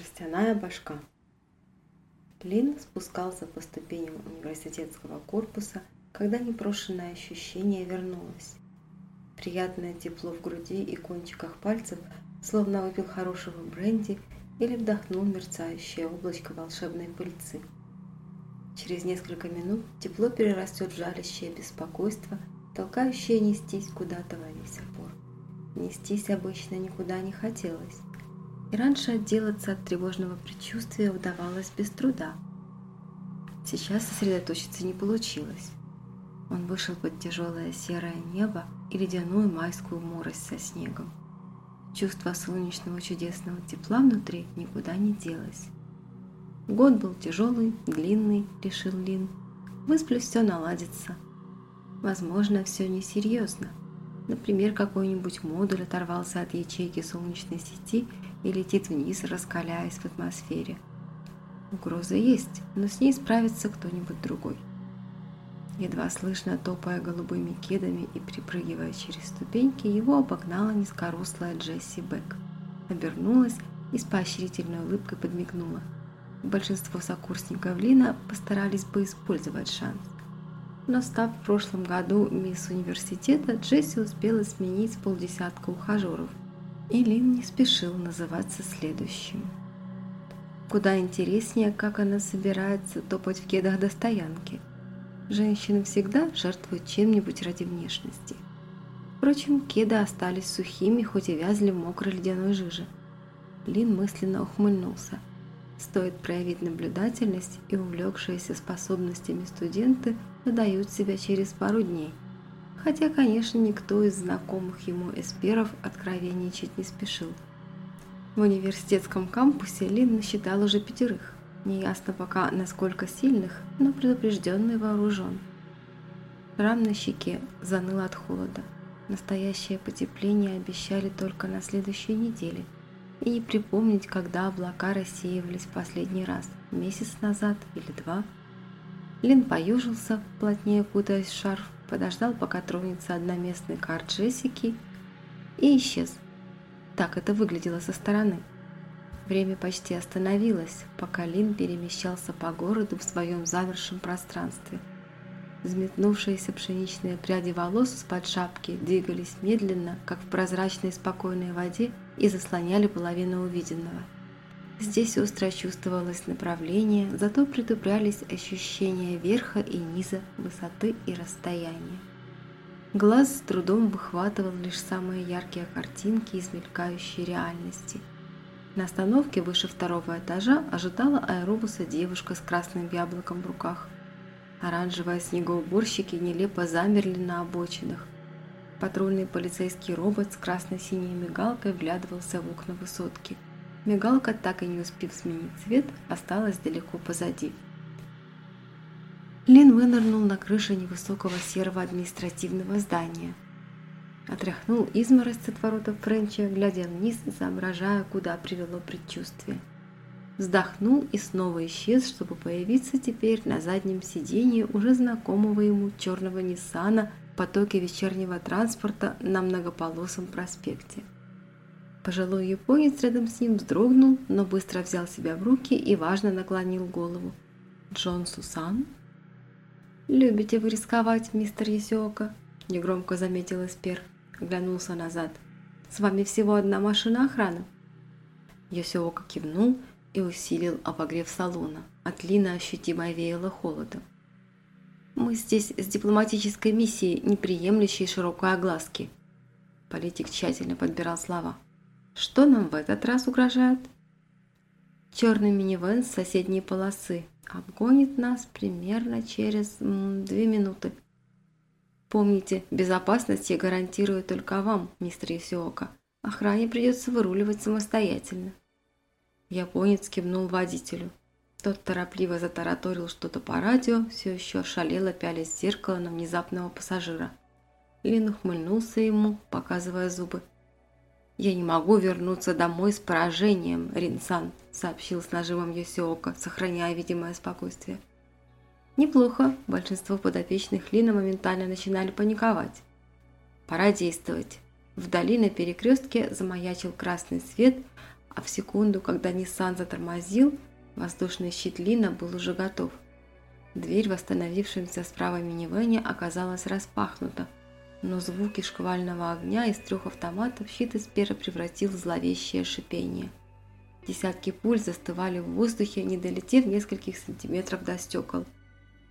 Жестяная башка. Лин спускался по ступеням университетского корпуса, когда непрошенное ощущение вернулось. Приятное тепло в груди и кончиках пальцев, словно выпил хорошего бренди или вдохнул мерцающее облачко волшебной пыльцы. Через несколько минут тепло перерастет в жалящее беспокойство, толкающее нестись куда-то во весь опор. Нестись обычно никуда не хотелось, и раньше отделаться от тревожного предчувствия удавалось без труда. Сейчас сосредоточиться не получилось. Он вышел под тяжелое серое небо и ледяную майскую морость со снегом. Чувство солнечного чудесного тепла внутри никуда не делось. Год был тяжелый, длинный, решил Лин. Высплюсь, все наладится. Возможно, все несерьезно. Например, какой-нибудь модуль оторвался от ячейки солнечной сети и летит вниз, раскаляясь в атмосфере. Угроза есть, но с ней справится кто-нибудь другой. Едва слышно топая голубыми кедами и припрыгивая через ступеньки, его обогнала низкорослая Джесси Бек. Обернулась и с поощрительной улыбкой подмигнула. Большинство сокурсников Лина постарались бы использовать шанс. Но став в прошлом году мисс университета, Джесси успела сменить полдесятка ухажеров, и Лин не спешил называться следующим. Куда интереснее, как она собирается топать в кедах до стоянки – Женщины всегда жертвуют чем-нибудь ради внешности. Впрочем, кеды остались сухими, хоть и вязли в мокрой ледяной жиже. Лин мысленно ухмыльнулся. Стоит проявить наблюдательность, и увлекшиеся способностями студенты выдают себя через пару дней. Хотя, конечно, никто из знакомых ему эсперов откровенничать не спешил. В университетском кампусе Лин насчитал уже пятерых. Неясно пока, насколько сильных, но предупрежденный вооружен. Рам на щеке заныл от холода. Настоящее потепление обещали только на следующей неделе. И не припомнить, когда облака рассеивались последний раз, месяц назад или два. Лин поюжился, плотнее кутаясь в шарф, подождал, пока тронется одноместный кар Джессики и исчез. Так это выглядело со стороны. Время почти остановилось, пока Лин перемещался по городу в своем замершем пространстве. Взметнувшиеся пшеничные пряди волос из-под шапки двигались медленно, как в прозрачной спокойной воде, и заслоняли половину увиденного. Здесь остро чувствовалось направление, зато притуплялись ощущения верха и низа, высоты и расстояния. Глаз с трудом выхватывал лишь самые яркие картинки из мелькающей реальности – на остановке выше второго этажа ожидала аэробуса девушка с красным яблоком в руках. Оранжевые снегоуборщики нелепо замерли на обочинах. Патрульный полицейский робот с красно-синей мигалкой вглядывался в окна высотки. Мигалка, так и не успев сменить цвет, осталась далеко позади. Лин вынырнул на крыше невысокого серого административного здания – Отряхнул изморозь от воротов Френча, глядя вниз соображая, куда привело предчувствие. Вздохнул и снова исчез, чтобы появиться теперь на заднем сиденье уже знакомого ему черного Ниссана в потоке вечернего транспорта на многополосом проспекте. Пожилой японец рядом с ним вздрогнул, но быстро взял себя в руки и важно наклонил голову. «Джон Сусан?» «Любите вы рисковать, мистер Есиока?» – негромко заметил Эспер оглянулся назад. «С вами всего одна машина охраны?» Йосиока кивнул и усилил обогрев салона. От Лина ощутимо веяло холодом. «Мы здесь с дипломатической миссией, не приемлющей широкой огласки». Политик тщательно подбирал слова. «Что нам в этот раз угрожает?» «Черный минивэн с соседней полосы обгонит нас примерно через две минуты», Помните, безопасность я гарантирую только вам, мистер Юсиока. Охране придется выруливать самостоятельно. Японец кивнул водителю. Тот торопливо затараторил что-то по радио, все еще шалело пялясь в зеркало на внезапного пассажира. Лин ухмыльнулся ему, показывая зубы. «Я не могу вернуться домой с поражением, Ринсан», сообщил с нажимом Йосиока, сохраняя видимое спокойствие. Неплохо, большинство подопечных Лина моментально начинали паниковать. Пора действовать. Вдали на перекрестке замаячил красный свет, а в секунду, когда Ниссан затормозил, воздушный щит Лина был уже готов. Дверь в восстановившемся справа минивэне оказалась распахнута, но звуки шквального огня из трех автоматов щит Эспера превратил в зловещее шипение. Десятки пуль застывали в воздухе, не долетев нескольких сантиметров до стекол.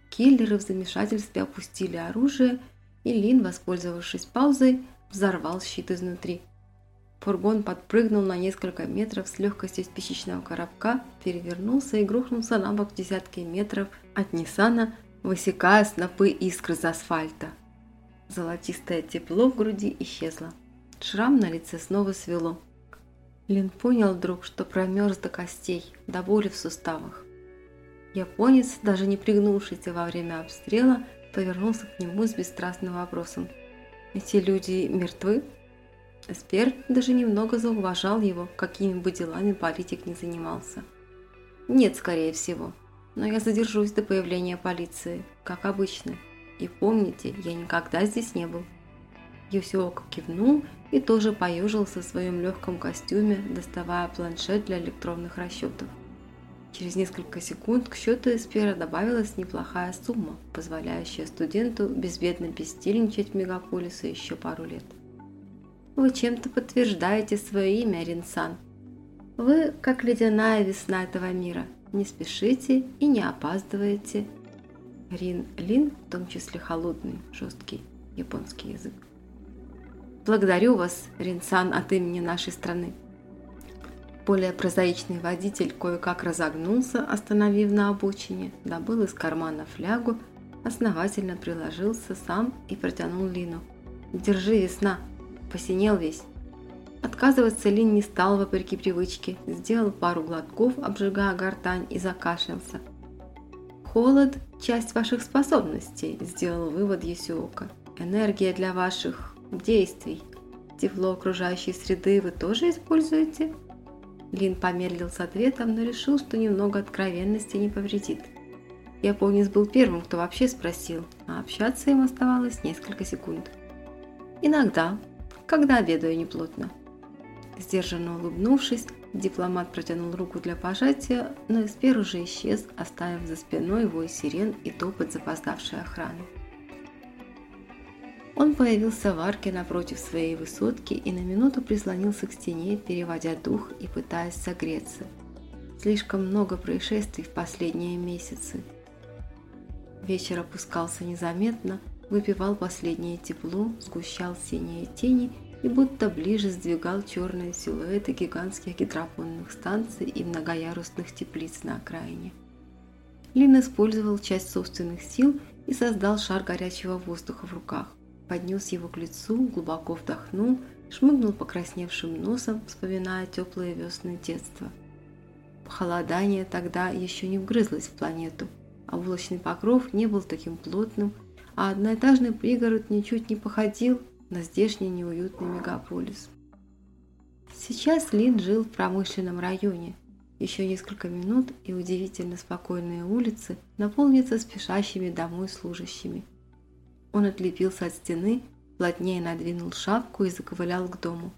Киллеры в замешательстве опустили оружие, и Лин, воспользовавшись паузой, взорвал щит изнутри. Фургон подпрыгнул на несколько метров с легкостью спичечного коробка, перевернулся и грохнулся на бок десятки метров от Ниссана, высекая снопы искр из асфальта. Золотистое тепло в груди исчезло. Шрам на лице снова свело. Лин понял вдруг, что промерз до костей, до боли в суставах. Японец, даже не пригнувшийся во время обстрела, повернулся к нему с бесстрастным вопросом. «Эти люди мертвы?» Эспер даже немного зауважал его, какими бы делами политик не занимался. Нет, скорее всего. Но я задержусь до появления полиции, как обычно. И помните, я никогда здесь не был. Юсиока кивнул и тоже поежился в своем легком костюме, доставая планшет для электронных расчетов. Через несколько секунд к счету Эспера добавилась неплохая сумма, позволяющая студенту безбедно бездельничать в мегаполисе еще пару лет. Вы чем-то подтверждаете свое имя, Ринсан. Вы как ледяная весна этого мира. Не спешите и не опаздываете. Рин Лин, в том числе холодный, жесткий японский язык. Благодарю вас, Ринсан, от имени нашей страны. Более прозаичный водитель кое-как разогнулся, остановив на обочине, добыл из кармана флягу, основательно приложился сам и протянул Лину. «Держи, весна!» посинел весь. Отказываться Лин не стал вопреки привычке, сделал пару глотков, обжигая гортань и закашлялся. «Холод – часть ваших способностей», – сделал вывод Есиока. «Энергия для ваших действий. Тепло окружающей среды вы тоже используете?» Лин помедлил с ответом, но решил, что немного откровенности не повредит. Японец был первым, кто вообще спросил, а общаться им оставалось несколько секунд. «Иногда», когда обедаю неплотно. Сдержанно улыбнувшись, дипломат протянул руку для пожатия, но Эспер уже исчез, оставив за спиной вой сирен и топот запоздавшей охраны. Он появился в арке напротив своей высотки и на минуту прислонился к стене, переводя дух и пытаясь согреться. Слишком много происшествий в последние месяцы. Вечер опускался незаметно, выпивал последнее тепло, сгущал синие тени и будто ближе сдвигал черные силуэты гигантских гидропонных станций и многоярусных теплиц на окраине. Лин использовал часть собственных сил и создал шар горячего воздуха в руках. Поднес его к лицу, глубоко вдохнул, шмыгнул покрасневшим носом, вспоминая теплое весны детства. Похолодание тогда еще не вгрызлось в планету, а облачный покров не был таким плотным, а одноэтажный пригород ничуть не походил на здешний неуютный мегаполис. Сейчас Лин жил в промышленном районе. Еще несколько минут и удивительно спокойные улицы наполнятся спешащими домой служащими. Он отлепился от стены, плотнее надвинул шапку и заковылял к дому.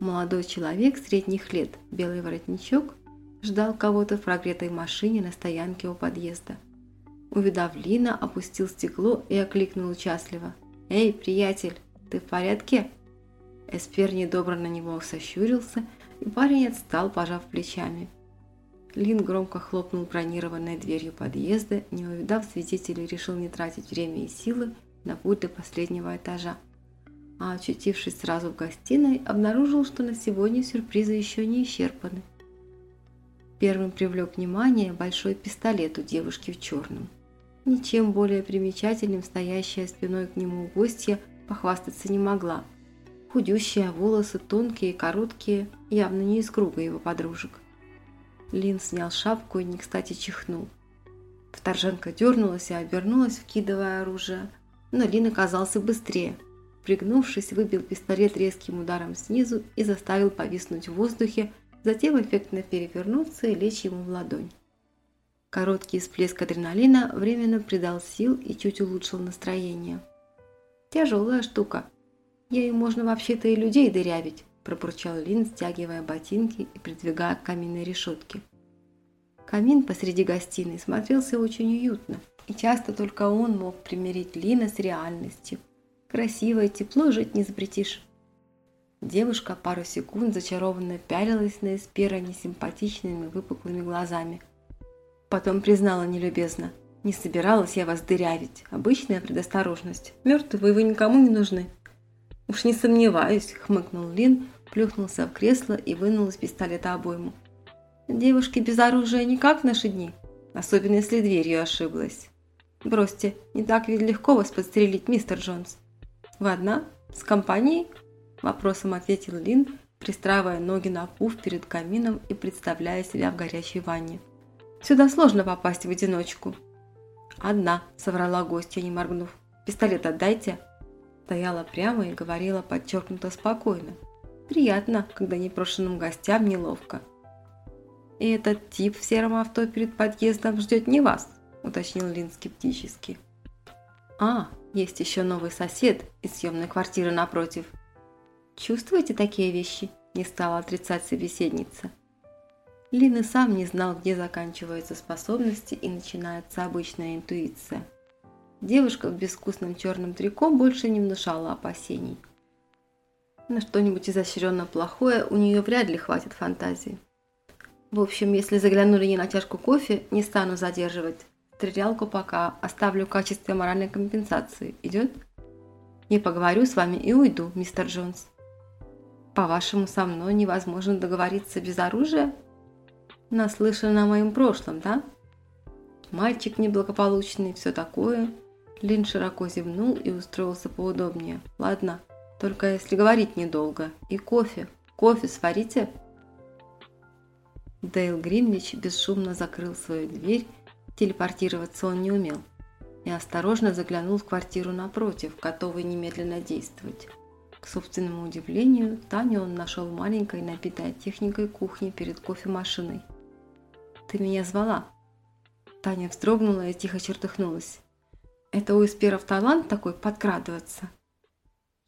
Молодой человек средних лет, белый воротничок, ждал кого-то в прогретой машине на стоянке у подъезда. Увидав Лина, опустил стекло и окликнул участливо. «Эй, приятель, ты в порядке?» Эспер недобро на него сощурился, и парень отстал, пожав плечами. Лин громко хлопнул бронированной дверью подъезда, не увидав свидетелей, решил не тратить время и силы на путь до последнего этажа. А очутившись сразу в гостиной, обнаружил, что на сегодня сюрпризы еще не исчерпаны. Первым привлек внимание большой пистолет у девушки в черном. Ничем более примечательным стоящая спиной к нему гостья похвастаться не могла. Худющие, волосы тонкие, короткие, явно не из круга его подружек. Лин снял шапку и не кстати чихнул. Вторженка дернулась и обернулась, вкидывая оружие, но Лин оказался быстрее. Пригнувшись, выбил пистолет резким ударом снизу и заставил повиснуть в воздухе, затем эффектно перевернуться и лечь ему в ладонь. Короткий всплеск адреналина временно придал сил и чуть улучшил настроение. Тяжелая штука. Ей можно вообще-то и людей дырявить, пробурчал Лин, стягивая ботинки и придвигая к каминной решетке. Камин посреди гостиной смотрелся очень уютно, и часто только он мог примирить Лина с реальностью. Красиво и тепло жить не запретишь. Девушка пару секунд зачарованно пялилась на Эспера несимпатичными выпуклыми глазами. Потом признала нелюбезно. «Не собиралась я вас дырявить. Обычная предосторожность. Мертвые вы никому не нужны». «Уж не сомневаюсь», – хмыкнул Лин, плюхнулся в кресло и вынул из пистолета обойму. Девушки без оружия никак в наши дни, особенно если дверью ошиблась. Бросьте, не так ведь легко вас подстрелить, мистер Джонс. Вы одна? С компанией? Вопросом ответил Лин, пристраивая ноги на пуф перед камином и представляя себя в горячей ванне. Сюда сложно попасть в одиночку. Одна, соврала гостья, не моргнув. Пистолет отдайте. Стояла прямо и говорила подчеркнуто спокойно. Приятно, когда непрошенным гостям неловко. «И этот тип в сером авто перед подъездом ждет не вас», – уточнил Лин скептически. «А, есть еще новый сосед из съемной квартиры напротив». «Чувствуете такие вещи?» – не стала отрицать собеседница. Лин и сам не знал, где заканчиваются способности и начинается обычная интуиция. Девушка в безвкусном черном трико больше не внушала опасений. На что-нибудь изощренно плохое у нее вряд ли хватит фантазии. В общем, если заглянули не на чашку кофе, не стану задерживать. Стрелялку пока оставлю в качестве моральной компенсации. Идет? Не поговорю с вами и уйду, мистер Джонс. По-вашему, со мной невозможно договориться без оружия? Наслышан о моем прошлом, да? Мальчик неблагополучный, все такое. Лин широко зевнул и устроился поудобнее. Ладно, только если говорить недолго. И кофе. Кофе сварите? Дейл Гринвич бесшумно закрыл свою дверь, телепортироваться он не умел, и осторожно заглянул в квартиру напротив, готовый немедленно действовать. К собственному удивлению, Таню он нашел маленькой, набитой техникой кухни перед кофемашиной. «Ты меня звала?» Таня вздрогнула и тихо чертыхнулась. «Это у эсперов талант такой подкрадываться?»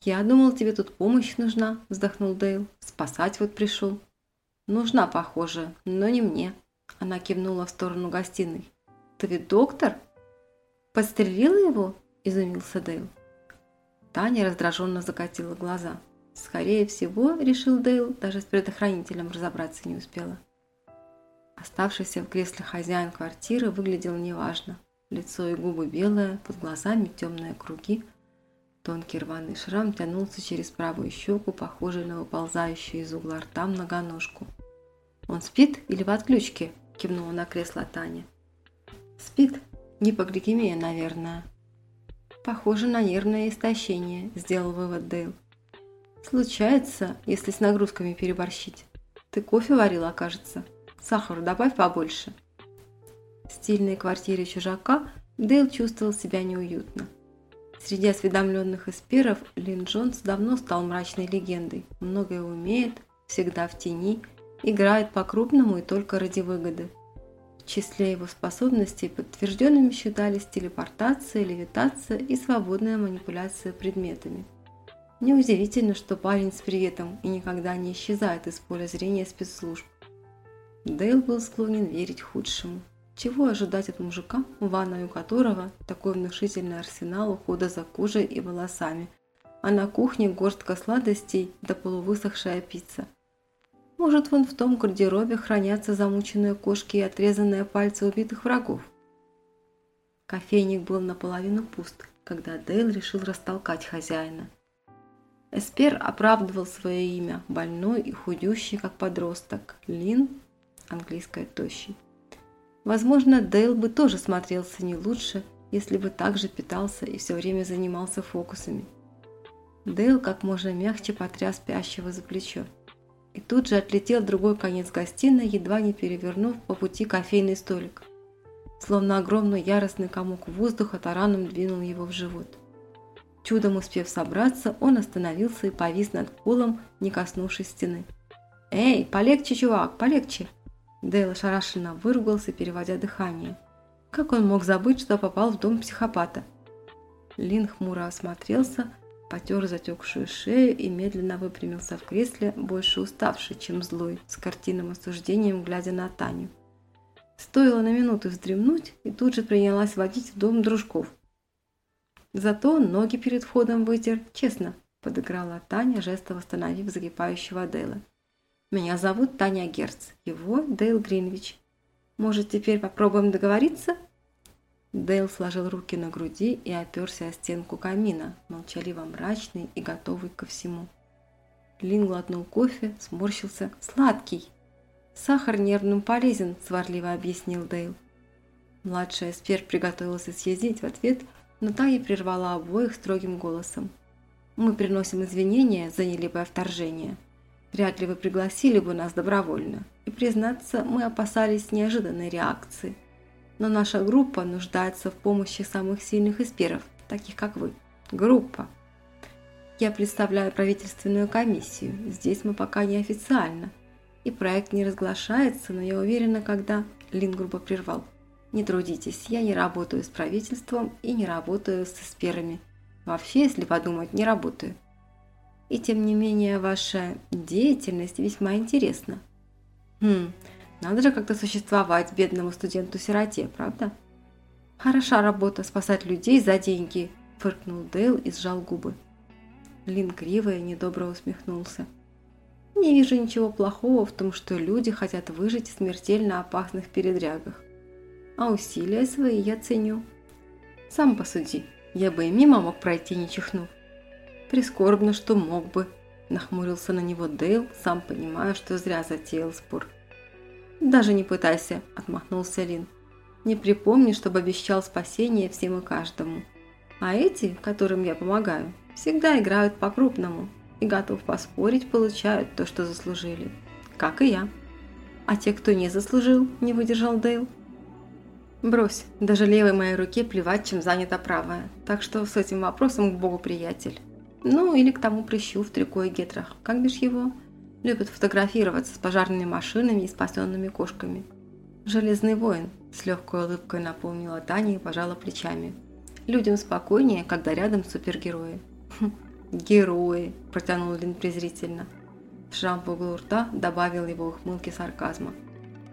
«Я думал, тебе тут помощь нужна», – вздохнул Дейл. «Спасать вот пришел». «Нужна, похоже, но не мне». Она кивнула в сторону гостиной. «Ты ведь доктор?» «Подстрелила его?» – изумился Дейл. Таня раздраженно закатила глаза. Скорее всего, решил Дейл, даже с предохранителем разобраться не успела. Оставшийся в кресле хозяин квартиры выглядел неважно. Лицо и губы белые, под глазами темные круги. Тонкий рваный шрам тянулся через правую щеку, похожий на выползающую из угла рта многоножку. «Он спит или в отключке?» – кивнула на кресло Таня. «Спит. Гипогликемия, наверное». «Похоже на нервное истощение», – сделал вывод Дейл. «Случается, если с нагрузками переборщить. Ты кофе варила, кажется. Сахару добавь побольше». В стильной квартире чужака Дейл чувствовал себя неуютно. Среди осведомленных эсперов Лин Джонс давно стал мрачной легендой. Многое умеет, всегда в тени – играет по-крупному и только ради выгоды. В числе его способностей подтвержденными считались телепортация, левитация и свободная манипуляция предметами. Неудивительно, что парень с приветом и никогда не исчезает из поля зрения спецслужб. Дейл был склонен верить худшему. Чего ожидать от мужика, ванной у которого такой внушительный арсенал ухода за кожей и волосами, а на кухне горстка сладостей да полувысохшая пицца – может, вон в том гардеробе хранятся замученные кошки и отрезанные пальцы убитых врагов. Кофейник был наполовину пуст, когда Дейл решил растолкать хозяина. Эспер оправдывал свое имя, больной и худющий, как подросток. Лин, английская тощий. Возможно, Дейл бы тоже смотрелся не лучше, если бы также питался и все время занимался фокусами. Дейл как можно мягче потряс спящего за плечо и тут же отлетел другой конец гостиной, едва не перевернув по пути кофейный столик. Словно огромный яростный комок воздуха тараном двинул его в живот. Чудом успев собраться, он остановился и повис над полом, не коснувшись стены. «Эй, полегче, чувак, полегче!» Дейл ошарашенно выругался, переводя дыхание. Как он мог забыть, что попал в дом психопата? Лин хмуро осмотрелся, потер затекшую шею и медленно выпрямился в кресле, больше уставший, чем злой, с картинным осуждением, глядя на Таню. Стоило на минуту вздремнуть, и тут же принялась водить в дом дружков. Зато ноги перед входом вытер, честно, подыграла Таня, жестом остановив закипающего Дейла. «Меня зовут Таня Герц, его Дейл Гринвич. Может, теперь попробуем договориться?» Дейл сложил руки на груди и оперся о стенку камина, молчаливо мрачный и готовый ко всему. Лин глотнул кофе, сморщился. «Сладкий!» «Сахар нервным полезен», – сварливо объяснил Дейл. Младшая Спер приготовилась съездить в ответ, но та и прервала обоих строгим голосом. «Мы приносим извинения за нелепое вторжение. Вряд ли вы пригласили бы нас добровольно. И, признаться, мы опасались неожиданной реакции. Но наша группа нуждается в помощи самых сильных эсперов, таких как вы. Группа. Я представляю правительственную комиссию. Здесь мы пока не официально и проект не разглашается, но я уверена, когда...» Лин грубо прервал. «Не трудитесь, я не работаю с правительством и не работаю с эсперами. Вообще, если подумать, не работаю. И тем не менее, ваша деятельность весьма интересна. Хм, надо же как-то существовать бедному студенту-сироте, правда? Хороша работа спасать людей за деньги, фыркнул Дейл и сжал губы. Лин криво и недобро усмехнулся. Не вижу ничего плохого в том, что люди хотят выжить в смертельно опасных передрягах. А усилия свои я ценю. Сам посуди, я бы и мимо мог пройти, не чихнув. Прискорбно, что мог бы, нахмурился на него Дейл, сам понимая, что зря затеял спор. «Даже не пытайся», – отмахнулся Лин. «Не припомни, чтобы обещал спасение всем и каждому. А эти, которым я помогаю, всегда играют по-крупному, и готов поспорить, получают то, что заслужили. Как и я. А те, кто не заслужил, не выдержал Дейл. Брось, даже левой моей руке плевать, чем занята правая. Так что с этим вопросом к богу приятель. Ну, или к тому прыщу в трико и гетрах. Как бишь его? Любит фотографироваться с пожарными машинами и спасенными кошками. Железный воин, с легкой улыбкой напомнила Таня и пожала плечами. Людям спокойнее, когда рядом супергерои. Хм, «Герои!» – протянул Лин презрительно. Шрам в углу рта добавил его ухмылки сарказма.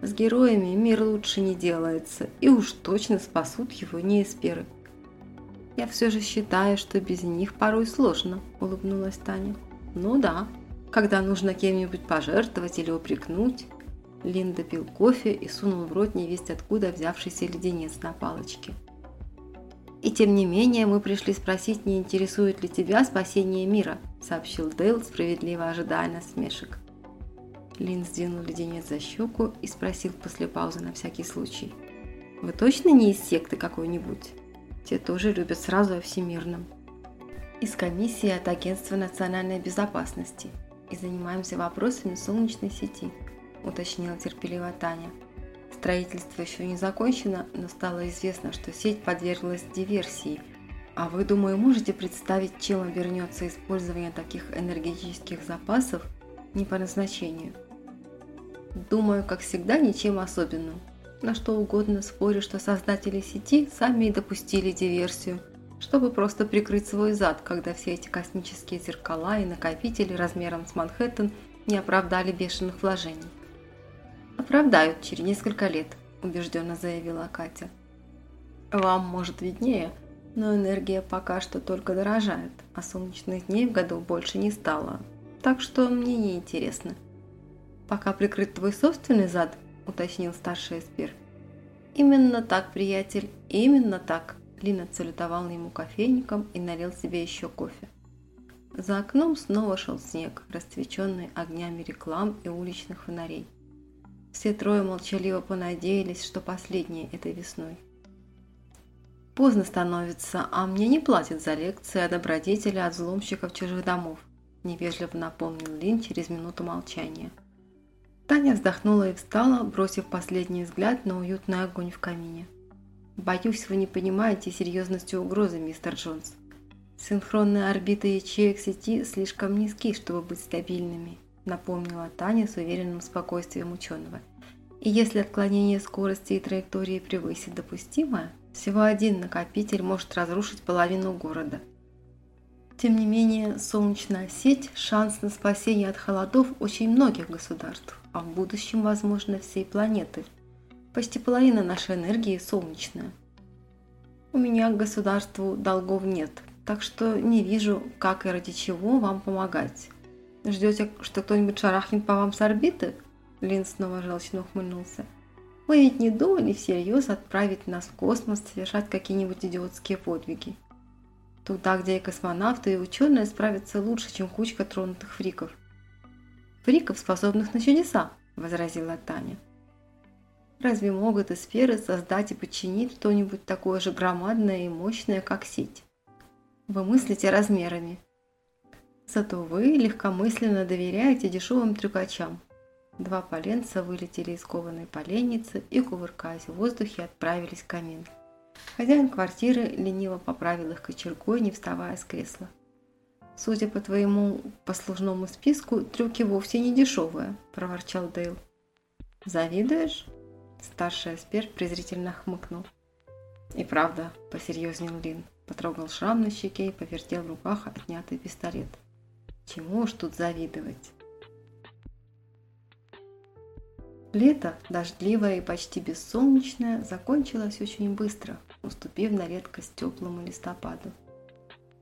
«С героями мир лучше не делается, и уж точно спасут его не эсперы». «Я все же считаю, что без них порой сложно», – улыбнулась Таня. «Ну да, когда нужно кем-нибудь пожертвовать или упрекнуть». Лин допил кофе и сунул в рот невесть откуда взявшийся леденец на палочке. «И тем не менее мы пришли спросить, не интересует ли тебя спасение мира», сообщил Дейл, справедливо ожидая насмешек. Лин сдвинул леденец за щеку и спросил после паузы на всякий случай. «Вы точно не из секты какой-нибудь? Те тоже любят сразу о всемирном». «Из комиссии от Агентства национальной безопасности и занимаемся вопросами солнечной сети», уточнила терпеливо Таня. Строительство еще не закончено, но стало известно, что сеть подверглась диверсии. А вы, думаю, можете представить, чем обернется использование таких энергетических запасов не по назначению? Думаю, как всегда, ничем особенным. На что угодно спорю, что создатели сети сами и допустили диверсию, чтобы просто прикрыть свой зад, когда все эти космические зеркала и накопители размером с Манхэттен не оправдали бешеных вложений. «Оправдают через несколько лет», – убежденно заявила Катя. «Вам, может, виднее, но энергия пока что только дорожает, а солнечных дней в году больше не стало, так что мне не интересно». «Пока прикрыт твой собственный зад», – уточнил старший эспер. «Именно так, приятель, именно так», – Лина целютовал ему кофейником и налил себе еще кофе. За окном снова шел снег, расцвеченный огнями реклам и уличных фонарей. Все трое молчаливо понадеялись, что последнее этой весной. Поздно становится, а мне не платят за лекции о добродетели от взломщиков чужих домов, невежливо напомнил Лин через минуту молчания. Таня вздохнула и встала, бросив последний взгляд на уютный огонь в камине. «Боюсь, вы не понимаете серьезности угрозы, мистер Джонс. Синхронные орбиты ячеек сети слишком низки, чтобы быть стабильными напомнила Таня с уверенным спокойствием ученого. И если отклонение скорости и траектории превысит допустимое, всего один накопитель может разрушить половину города. Тем не менее, солнечная сеть – шанс на спасение от холодов очень многих государств, а в будущем, возможно, всей планеты. Почти половина нашей энергии солнечная. У меня к государству долгов нет, так что не вижу, как и ради чего вам помогать. Ждете, что кто-нибудь шарахнет по вам с орбиты? Лин снова желчно ухмыльнулся. Вы ведь не думали всерьез отправить нас в космос совершать какие-нибудь идиотские подвиги? Туда, где и космонавты, и ученые справятся лучше, чем кучка тронутых фриков. Фриков, способных на чудеса, возразила Таня. Разве могут и сферы создать и подчинить что-нибудь такое же громадное и мощное, как сеть? Вы мыслите размерами. Зато вы легкомысленно доверяете дешевым трюкачам. Два поленца вылетели из кованой поленницы и, кувыркаясь в воздухе, отправились в камин. Хозяин квартиры лениво поправил их кочергой, не вставая с кресла. «Судя по твоему послужному списку, трюки вовсе не дешевые», – проворчал Дейл. «Завидуешь?» – старший эксперт презрительно хмыкнул. «И правда», – посерьезнел Лин, потрогал шрам на щеке и повертел в руках отнятый пистолет. «Чему уж тут завидовать?» Лето, дождливое и почти бессолнечное, закончилось очень быстро, уступив на редкость теплому листопаду.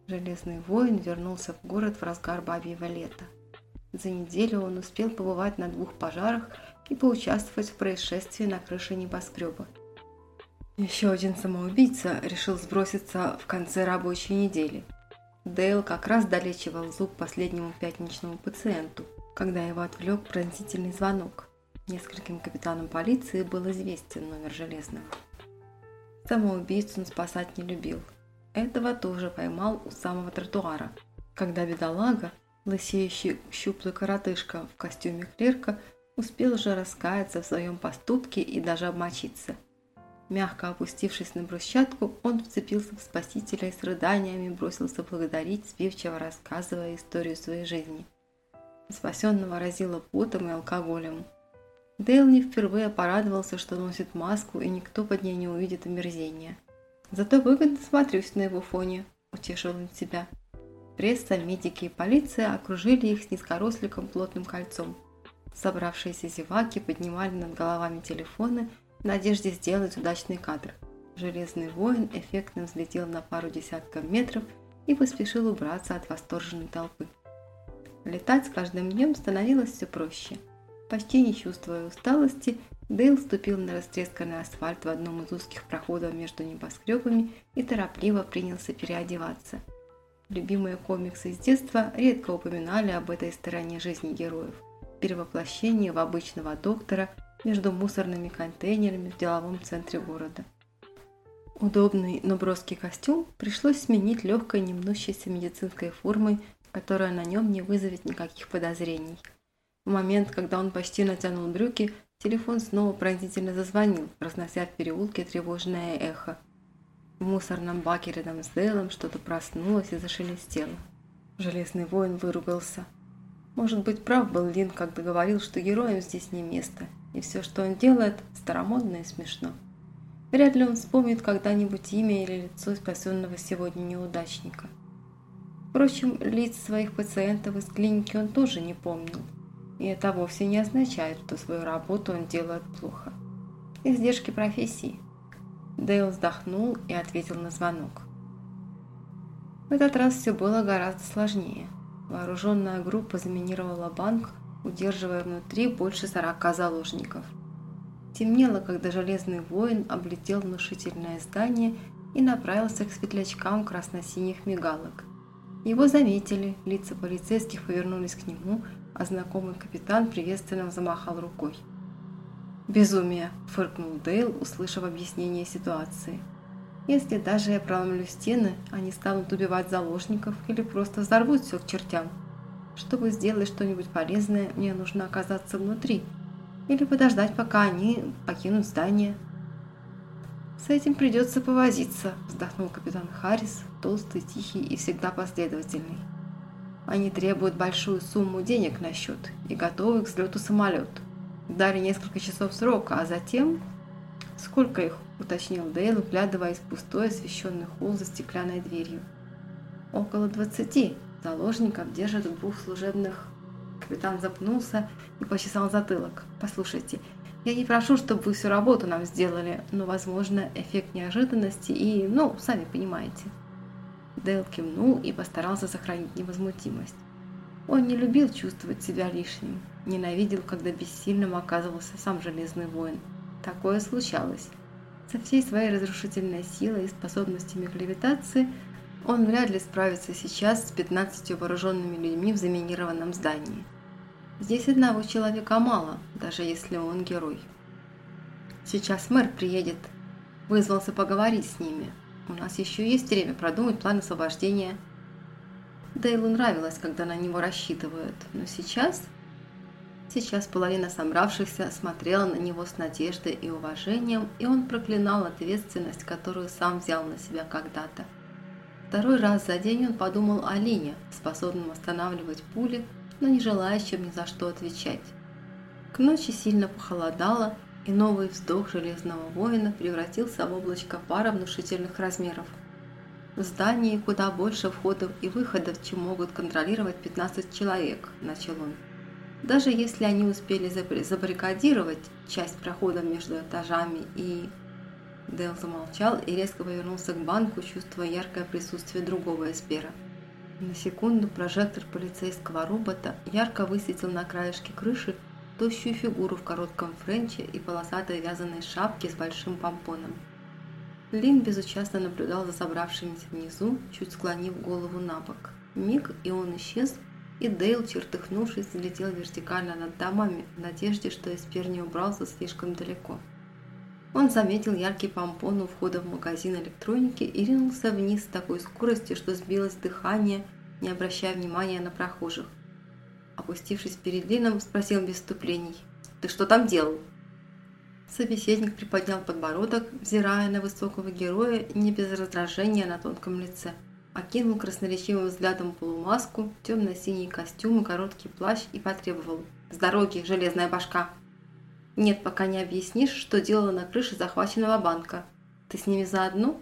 Железный воин вернулся в город в разгар бабьего лета. За неделю он успел побывать на двух пожарах и поучаствовать в происшествии на крыше небоскреба. Еще один самоубийца решил сброситься в конце рабочей недели. Дейл как раз долечивал зуб последнему пятничному пациенту, когда его отвлек пронзительный звонок – Нескольким капитанам полиции был известен номер Железного. Самоубийцу он спасать не любил. Этого тоже поймал у самого тротуара, когда бедолага, лысеющий щуплый коротышка в костюме клерка, успел уже раскаяться в своем поступке и даже обмочиться. Мягко опустившись на брусчатку, он вцепился в спасителя и с рыданиями бросился благодарить, сбивчиво рассказывая историю своей жизни. Спасенного разило потом и алкоголем. Дейл не впервые порадовался, что носит маску, и никто под ней не увидит омерзения. «Зато выгодно смотрюсь на его фоне», – утешил он себя. Пресса, медики и полиция окружили их с низкоросликом плотным кольцом. Собравшиеся зеваки поднимали над головами телефоны в надежде сделать удачный кадр. Железный воин эффектно взлетел на пару десятков метров и поспешил убраться от восторженной толпы. Летать с каждым днем становилось все проще – Почти не чувствуя усталости, Дейл ступил на растресканный асфальт в одном из узких проходов между небоскребами и торопливо принялся переодеваться. Любимые комиксы из детства редко упоминали об этой стороне жизни героев – перевоплощении в обычного доктора между мусорными контейнерами в деловом центре города. Удобный, но броский костюм пришлось сменить легкой, немнущейся медицинской формой, которая на нем не вызовет никаких подозрений – в момент, когда он почти натянул брюки, телефон снова пронзительно зазвонил, разнося в переулке тревожное эхо. В мусорном баке рядом с Делом что-то проснулось и зашелестело. Железный воин выругался. Может быть, прав был Лин, когда говорил, что героям здесь не место, и все, что он делает, старомодно и смешно. Вряд ли он вспомнит когда-нибудь имя или лицо спасенного сегодня неудачника. Впрочем, лиц своих пациентов из клиники он тоже не помнил. И это вовсе не означает, что свою работу он делает плохо. Издержки профессии. Дейл вздохнул и ответил на звонок. В этот раз все было гораздо сложнее. Вооруженная группа заминировала банк, удерживая внутри больше 40 заложников. Темнело, когда Железный воин облетел внушительное здание и направился к светлячкам красно-синих мигалок. Его заметили, лица полицейских повернулись к нему, а знакомый капитан приветственно замахал рукой. «Безумие!» – фыркнул Дейл, услышав объяснение ситуации. «Если даже я проломлю стены, они станут убивать заложников или просто взорвут все к чертям. Чтобы сделать что-нибудь полезное, мне нужно оказаться внутри или подождать, пока они покинут здание». «С этим придется повозиться», – вздохнул капитан Харрис, толстый, тихий и всегда последовательный. Они требуют большую сумму денег на счет и готовы к взлету самолет. Дали несколько часов срока, а затем... Сколько их, уточнил Дейл, углядываясь в пустой освещенный холл за стеклянной дверью. Около двадцати заложников держат двух служебных... Капитан запнулся и почесал затылок. Послушайте, я не прошу, чтобы вы всю работу нам сделали, но, возможно, эффект неожиданности и, ну, сами понимаете. Дейл кивнул и постарался сохранить невозмутимость. Он не любил чувствовать себя лишним, ненавидел, когда бессильным оказывался сам Железный воин. Такое случалось. Со всей своей разрушительной силой и способностями к левитации он вряд ли справится сейчас с 15 вооруженными людьми в заминированном здании. Здесь одного человека мало, даже если он герой. Сейчас мэр приедет. Вызвался поговорить с ними. У нас еще есть время продумать план освобождения. Дейлу нравилось, когда на него рассчитывают, но сейчас... Сейчас половина собравшихся смотрела на него с надеждой и уважением, и он проклинал ответственность, которую сам взял на себя когда-то. Второй раз за день он подумал о Лине, способном останавливать пули, но не желающим ни за что отвечать. К ночи сильно похолодало, и новый вздох Железного воина превратился в облачко пара внушительных размеров. В здании куда больше входов и выходов, чем могут контролировать 15 человек, начал он. Даже если они успели забаррикадировать часть прохода между этажами и... Дэл замолчал и резко повернулся к банку, чувствуя яркое присутствие другого эспера – на секунду прожектор полицейского робота ярко высветил на краешке крыши тощую фигуру в коротком френче и полосатой вязаной шапке с большим помпоном. Лин безучастно наблюдал за собравшимися внизу, чуть склонив голову на бок. Миг, и он исчез, и Дейл, чертыхнувшись, взлетел вертикально над домами в надежде, что Эспер не убрался слишком далеко. Он заметил яркий помпон у входа в магазин электроники и ринулся вниз с такой скоростью, что сбилось дыхание, не обращая внимания на прохожих. Опустившись перед Лином, спросил без вступлений. «Ты что там делал?» Собеседник приподнял подбородок, взирая на высокого героя не без раздражения на тонком лице. Окинул красноречивым взглядом полумаску, темно-синий костюм и короткий плащ и потребовал «С дороги, железная башка!» Нет, пока не объяснишь, что делала на крыше захваченного банка. Ты с ними заодно?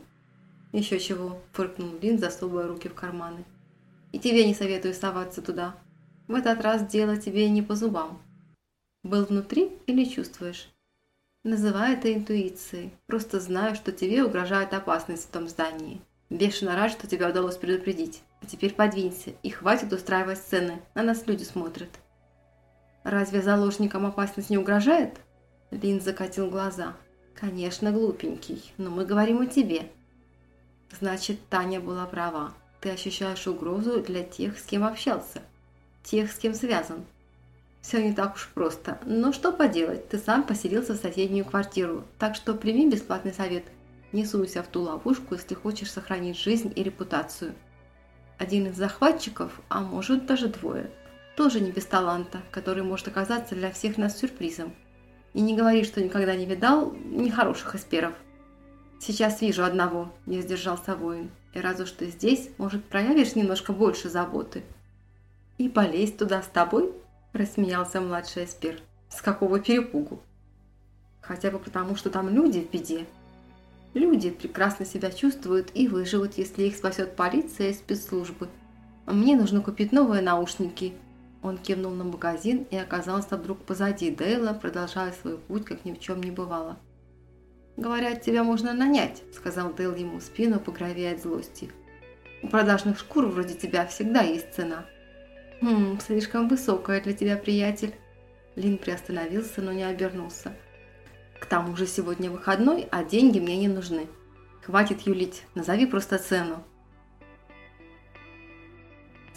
Еще чего, фыркнул Лин, засовывая руки в карманы. И тебе не советую соваться туда. В этот раз дело тебе не по зубам. Был внутри или чувствуешь? Называй это интуицией. Просто знаю, что тебе угрожает опасность в том здании. Бешено рад, что тебя удалось предупредить. А теперь подвинься и хватит устраивать сцены. На нас люди смотрят. Разве заложникам опасность не угрожает? Лин закатил глаза. Конечно, глупенький, но мы говорим о тебе. Значит, Таня была права. Ты ощущаешь угрозу для тех, с кем общался. Тех, с кем связан. Все не так уж просто. Но что поделать, ты сам поселился в соседнюю квартиру. Так что прими бесплатный совет. Не суйся в ту ловушку, если хочешь сохранить жизнь и репутацию. Один из захватчиков, а может даже двое – тоже не без таланта, который может оказаться для всех нас сюрпризом. И не говори, что никогда не видал нехороших эсперов. Сейчас вижу одного, не сдержался воин. И разве что здесь, может, проявишь немножко больше заботы. И полезть туда с тобой? Рассмеялся младший эспер. С какого перепугу? Хотя бы потому, что там люди в беде. Люди прекрасно себя чувствуют и выживут, если их спасет полиция и спецслужбы. Мне нужно купить новые наушники – он кивнул на магазин и оказался вдруг позади Дейла, продолжая свой путь, как ни в чем не бывало. «Говорят, тебя можно нанять», – сказал Дейл ему в спину, погровея от злости. «У продажных шкур вроде тебя всегда есть цена». «Хм, слишком высокая для тебя, приятель». Лин приостановился, но не обернулся. «К тому же сегодня выходной, а деньги мне не нужны. Хватит юлить, назови просто цену».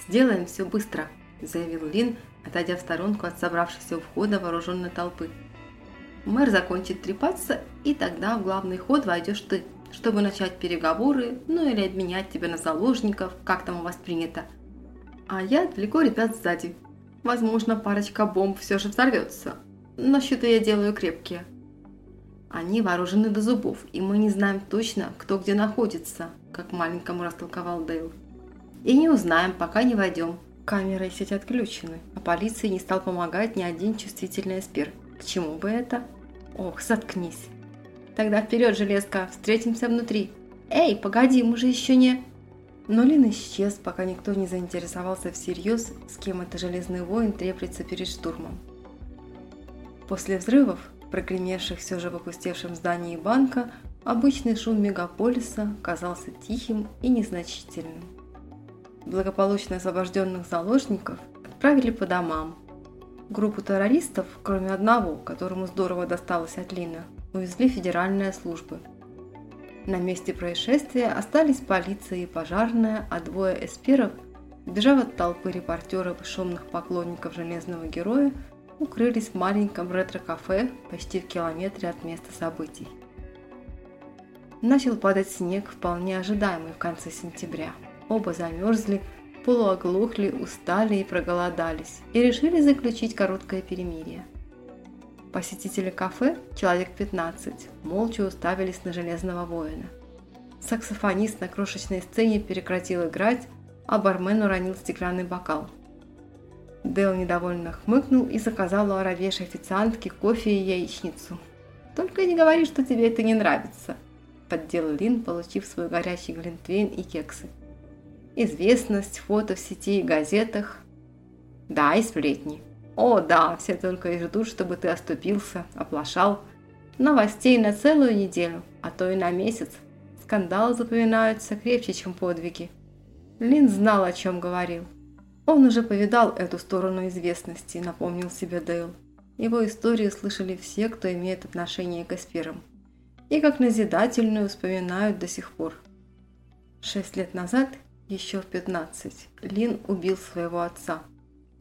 «Сделаем все быстро», заявил Лин, отойдя в сторонку от собравшейся у входа вооруженной толпы. Мэр закончит трепаться, и тогда в главный ход войдешь ты, чтобы начать переговоры, ну или обменять тебя на заложников, как там у вас принято. А я далеко ребят сзади. Возможно, парочка бомб все же взорвется, но щиты я делаю крепкие. Они вооружены до зубов, и мы не знаем точно, кто где находится, как маленькому растолковал Дейл. И не узнаем, пока не войдем, Камера и сеть отключены, а полиции не стал помогать ни один чувствительный эспер. К чему бы это? Ох, заткнись. Тогда вперед, железка, встретимся внутри. Эй, погоди, мы же еще не... Но Лин исчез, пока никто не заинтересовался всерьез, с кем это железный воин треплется перед штурмом. После взрывов, прогремевших все же в опустевшем здании банка, обычный шум мегаполиса казался тихим и незначительным. Благополучно освобожденных заложников отправили по домам. Группу террористов, кроме одного, которому здорово досталось от Лина, увезли федеральные службы – на месте происшествия остались полиция и пожарная, а двое эсперов, бежав от толпы репортеров и шумных поклонников Железного Героя, укрылись в маленьком ретро-кафе почти в километре от места событий. Начал падать снег, вполне ожидаемый в конце сентября. Оба замерзли, полуоглухли, устали и проголодались, и решили заключить короткое перемирие – Посетители кафе, человек 15, молча уставились на Железного воина. Саксофонист на крошечной сцене прекратил играть, а бармен уронил стеклянный бокал. Дэл недовольно хмыкнул и заказал у оровевшей официантки кофе и яичницу. «Только не говори, что тебе это не нравится», – подделал Лин, получив свой горячий глинтвейн и кексы. «Известность, фото в сети и газетах». «Да, и сплетни», о, да, все только и ждут, чтобы ты оступился, оплошал. Новостей на целую неделю, а то и на месяц. Скандалы запоминаются крепче, чем подвиги. Лин знал, о чем говорил. Он уже повидал эту сторону известности, напомнил себе Дейл. Его истории слышали все, кто имеет отношение к Эсперам. И как назидательную вспоминают до сих пор. Шесть лет назад, еще в 15, Лин убил своего отца –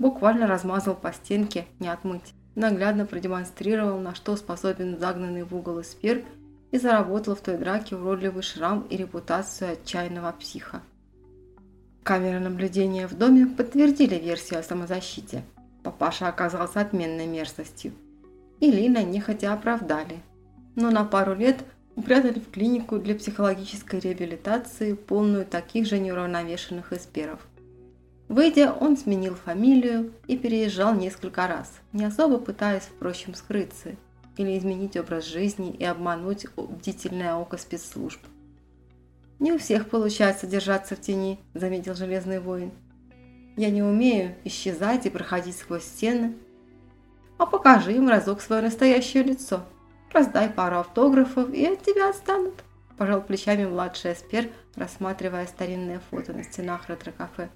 буквально размазал по стенке, не отмыть. Наглядно продемонстрировал, на что способен загнанный в угол эспер и заработал в той драке уродливый шрам и репутацию отчаянного психа. Камеры наблюдения в доме подтвердили версию о самозащите. Папаша оказался отменной мерзостью. И Лина нехотя оправдали. Но на пару лет упрятали в клинику для психологической реабилитации, полную таких же неуравновешенных эсперов – Выйдя, он сменил фамилию и переезжал несколько раз, не особо пытаясь, впрочем, скрыться или изменить образ жизни и обмануть бдительное око спецслужб. «Не у всех получается держаться в тени», – заметил Железный воин. «Я не умею исчезать и проходить сквозь стены. А покажи им разок свое настоящее лицо. Раздай пару автографов, и от тебя отстанут», – пожал плечами младший эспер, рассматривая старинные фото на стенах ретро-кафе.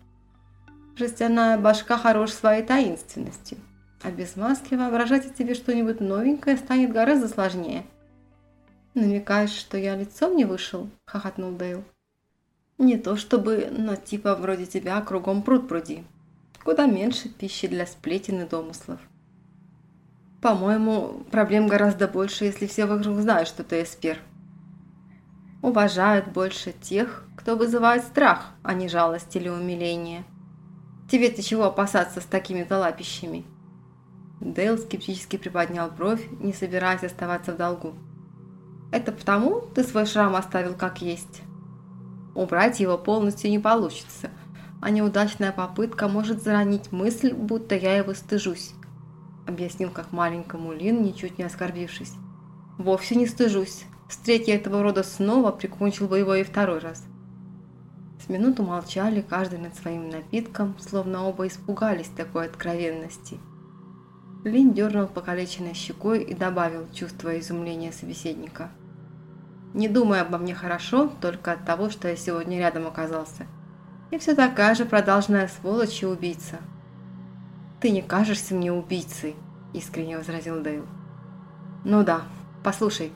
Жестяная башка хорош своей таинственностью. А без маски воображать о тебе что-нибудь новенькое станет гораздо сложнее. «Намекаешь, что я лицом не вышел?» – хохотнул Дейл. «Не то чтобы, но типа вроде тебя кругом пруд пруди. Куда меньше пищи для сплетен и домыслов. По-моему, проблем гораздо больше, если все вокруг знают, что ты эспер. Уважают больше тех, кто вызывает страх, а не жалость или умиление». Тебе-то чего опасаться с такими-то лапищами?» Дейл скептически приподнял бровь, не собираясь оставаться в долгу. «Это потому ты свой шрам оставил как есть?» «Убрать его полностью не получится, а неудачная попытка может заранить мысль, будто я его стыжусь», объяснил как маленькому Лин, ничуть не оскорбившись. «Вовсе не стыжусь. Встреть я этого рода снова, прикончил бы его и второй раз». С минуту молчали, каждый над своим напитком, словно оба испугались такой откровенности. Лин дернул покалеченной щекой и добавил, чувствуя изумление собеседника. «Не думай обо мне хорошо, только от того, что я сегодня рядом оказался. И все такая же продолженная сволочь и убийца». «Ты не кажешься мне убийцей», – искренне возразил Дейл. «Ну да, послушай,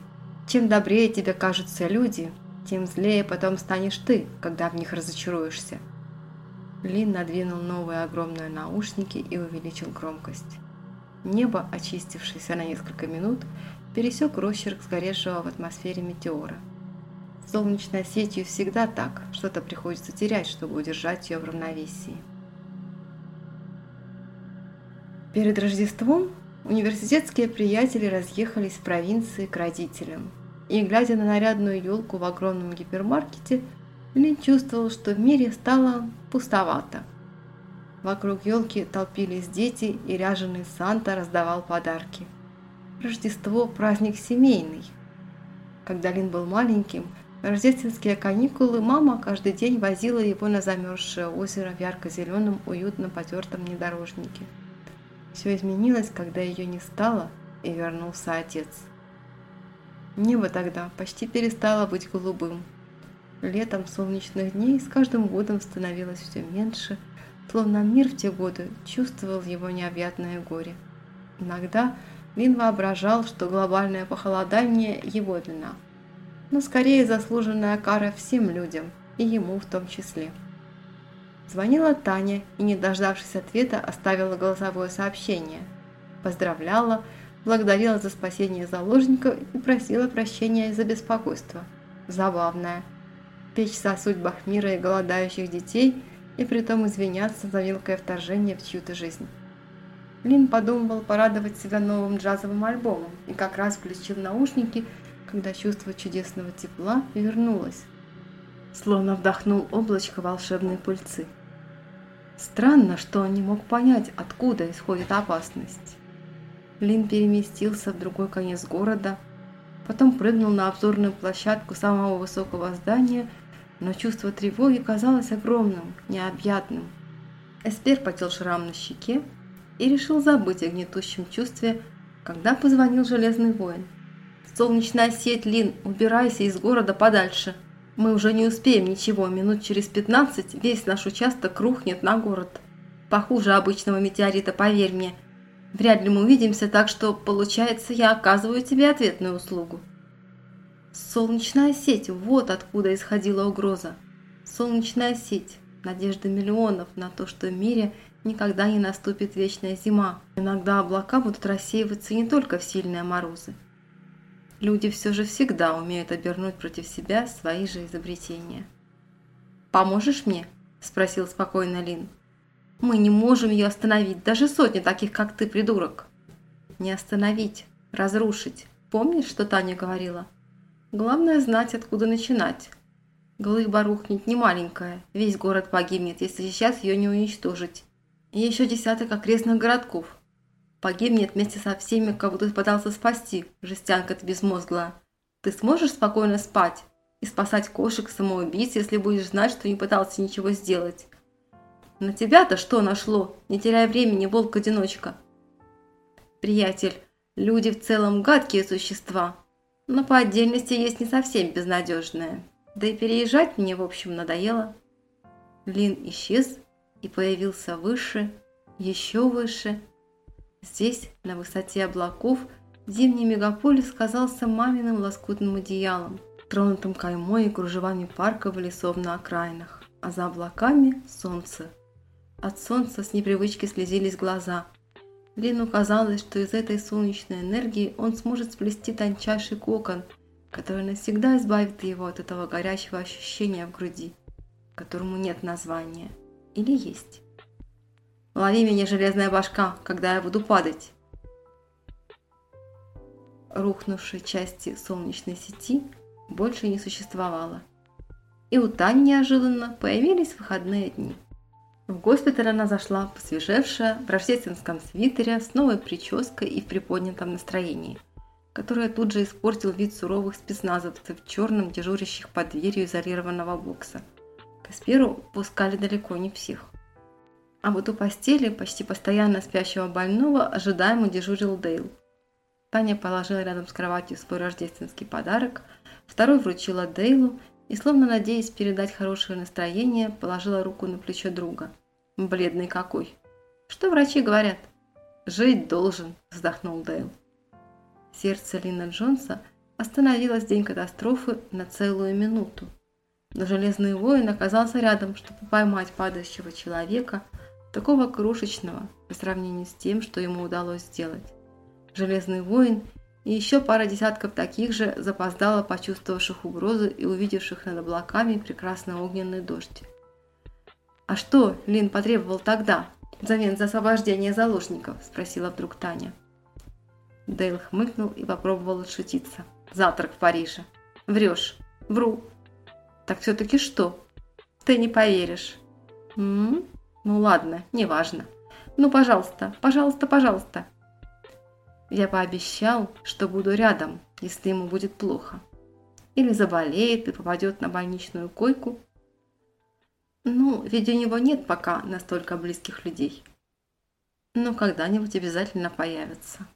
чем добрее тебе кажутся люди, тем злее потом станешь ты, когда в них разочаруешься. Лин надвинул новые огромные наушники и увеличил громкость. Небо, очистившееся на несколько минут, пересек росчерк сгоревшего в атмосфере метеора. С солнечной сетью всегда так, что-то приходится терять, чтобы удержать ее в равновесии. Перед Рождеством университетские приятели разъехались в провинции к родителям – и, глядя на нарядную елку в огромном гипермаркете, Лин чувствовал, что в мире стало пустовато. Вокруг елки толпились дети, и ряженый Санта раздавал подарки. Рождество – праздник семейный. Когда Лин был маленьким, В рождественские каникулы мама каждый день возила его на замерзшее озеро в ярко-зеленом, уютно потертом внедорожнике. Все изменилось, когда ее не стало, и вернулся отец. Небо тогда почти перестало быть голубым. Летом солнечных дней с каждым годом становилось все меньше, словно мир в те годы чувствовал его необъятное горе. Иногда Вин воображал, что глобальное похолодание – его вина, но скорее заслуженная кара всем людям, и ему в том числе. Звонила Таня и, не дождавшись ответа, оставила голосовое сообщение. Поздравляла, благодарила за спасение заложников и просила прощения за беспокойство. Забавная. Печься о судьбах мира и голодающих детей и притом извиняться за мелкое вторжение в чью-то жизнь. Лин подумывал порадовать себя новым джазовым альбомом и как раз включил наушники, когда чувство чудесного тепла вернулось. Словно вдохнул облачко волшебной пыльцы. Странно, что он не мог понять, откуда исходит опасность. Лин переместился в другой конец города, потом прыгнул на обзорную площадку самого высокого здания, но чувство тревоги казалось огромным, необъятным. Эспер потел шрам на щеке и решил забыть о гнетущем чувстве, когда позвонил Железный воин. «Солнечная сеть, Лин, убирайся из города подальше. Мы уже не успеем ничего, минут через пятнадцать весь наш участок рухнет на город. Похуже обычного метеорита, поверь мне. Вряд ли мы увидимся, так что, получается, я оказываю тебе ответную услугу. Солнечная сеть – вот откуда исходила угроза. Солнечная сеть – надежда миллионов на то, что в мире никогда не наступит вечная зима. Иногда облака будут рассеиваться не только в сильные морозы. Люди все же всегда умеют обернуть против себя свои же изобретения. «Поможешь мне?» – спросил спокойно Лин. Мы не можем ее остановить, даже сотни таких, как ты, придурок. Не остановить, разрушить. Помнишь, что Таня говорила? Главное знать, откуда начинать. Глыба рухнет не маленькая, весь город погибнет, если сейчас ее не уничтожить. И еще десяток окрестных городков. Погибнет вместе со всеми, кого ты пытался спасти, жестянка ты безмозглая. Ты сможешь спокойно спать и спасать кошек самоубийц, если будешь знать, что не пытался ничего сделать? На тебя-то что нашло? Не теряй времени, волк-одиночка. Приятель, люди в целом гадкие существа, но по отдельности есть не совсем безнадежные. Да и переезжать мне, в общем, надоело. Лин исчез и появился выше, еще выше. Здесь, на высоте облаков, зимний мегаполис казался маминым лоскутным одеялом, тронутым каймой и кружевами парка в лесов на окраинах, а за облаками – солнце – от солнца с непривычки слезились глаза. Лину казалось, что из этой солнечной энергии он сможет сплести тончайший кокон, который навсегда избавит его от этого горячего ощущения в груди, которому нет названия. Или есть. «Лови меня, железная башка, когда я буду падать!» Рухнувшей части солнечной сети больше не существовало. И у Тани неожиданно появились выходные дни. В госпиталь она зашла, посвежевшая, в рождественском свитере, с новой прической и в приподнятом настроении, которое тут же испортил вид суровых спецназовцев в черном, дежурящих под дверью изолированного бокса. Касперу пускали далеко не всех. А вот у постели почти постоянно спящего больного ожидаемо дежурил Дейл. Таня положила рядом с кроватью свой рождественский подарок, второй вручила Дейлу и, словно надеясь передать хорошее настроение, положила руку на плечо друга. Бледный какой. Что врачи говорят? Жить должен, вздохнул Дейл. Сердце Лина Джонса остановилось в день катастрофы на целую минуту. Но Железный воин оказался рядом, чтобы поймать падающего человека, такого крошечного по сравнению с тем, что ему удалось сделать. Железный воин и еще пара десятков таких же запоздало почувствовавших угрозу и увидевших над облаками прекрасный огненный дождь. «А что Лин потребовал тогда, взамен за освобождение заложников?» – спросила вдруг Таня. Дейл хмыкнул и попробовал отшутиться. «Завтрак в Париже». «Врешь». «Вру». «Так все-таки что?» «Ты не поверишь». «М -м? «Ну ладно, неважно. Ну, пожалуйста, пожалуйста, пожалуйста». Я пообещал, что буду рядом, если ему будет плохо. или заболеет и попадет на больничную койку. Ну, ведь у него нет пока настолько близких людей. Но когда-нибудь обязательно появится.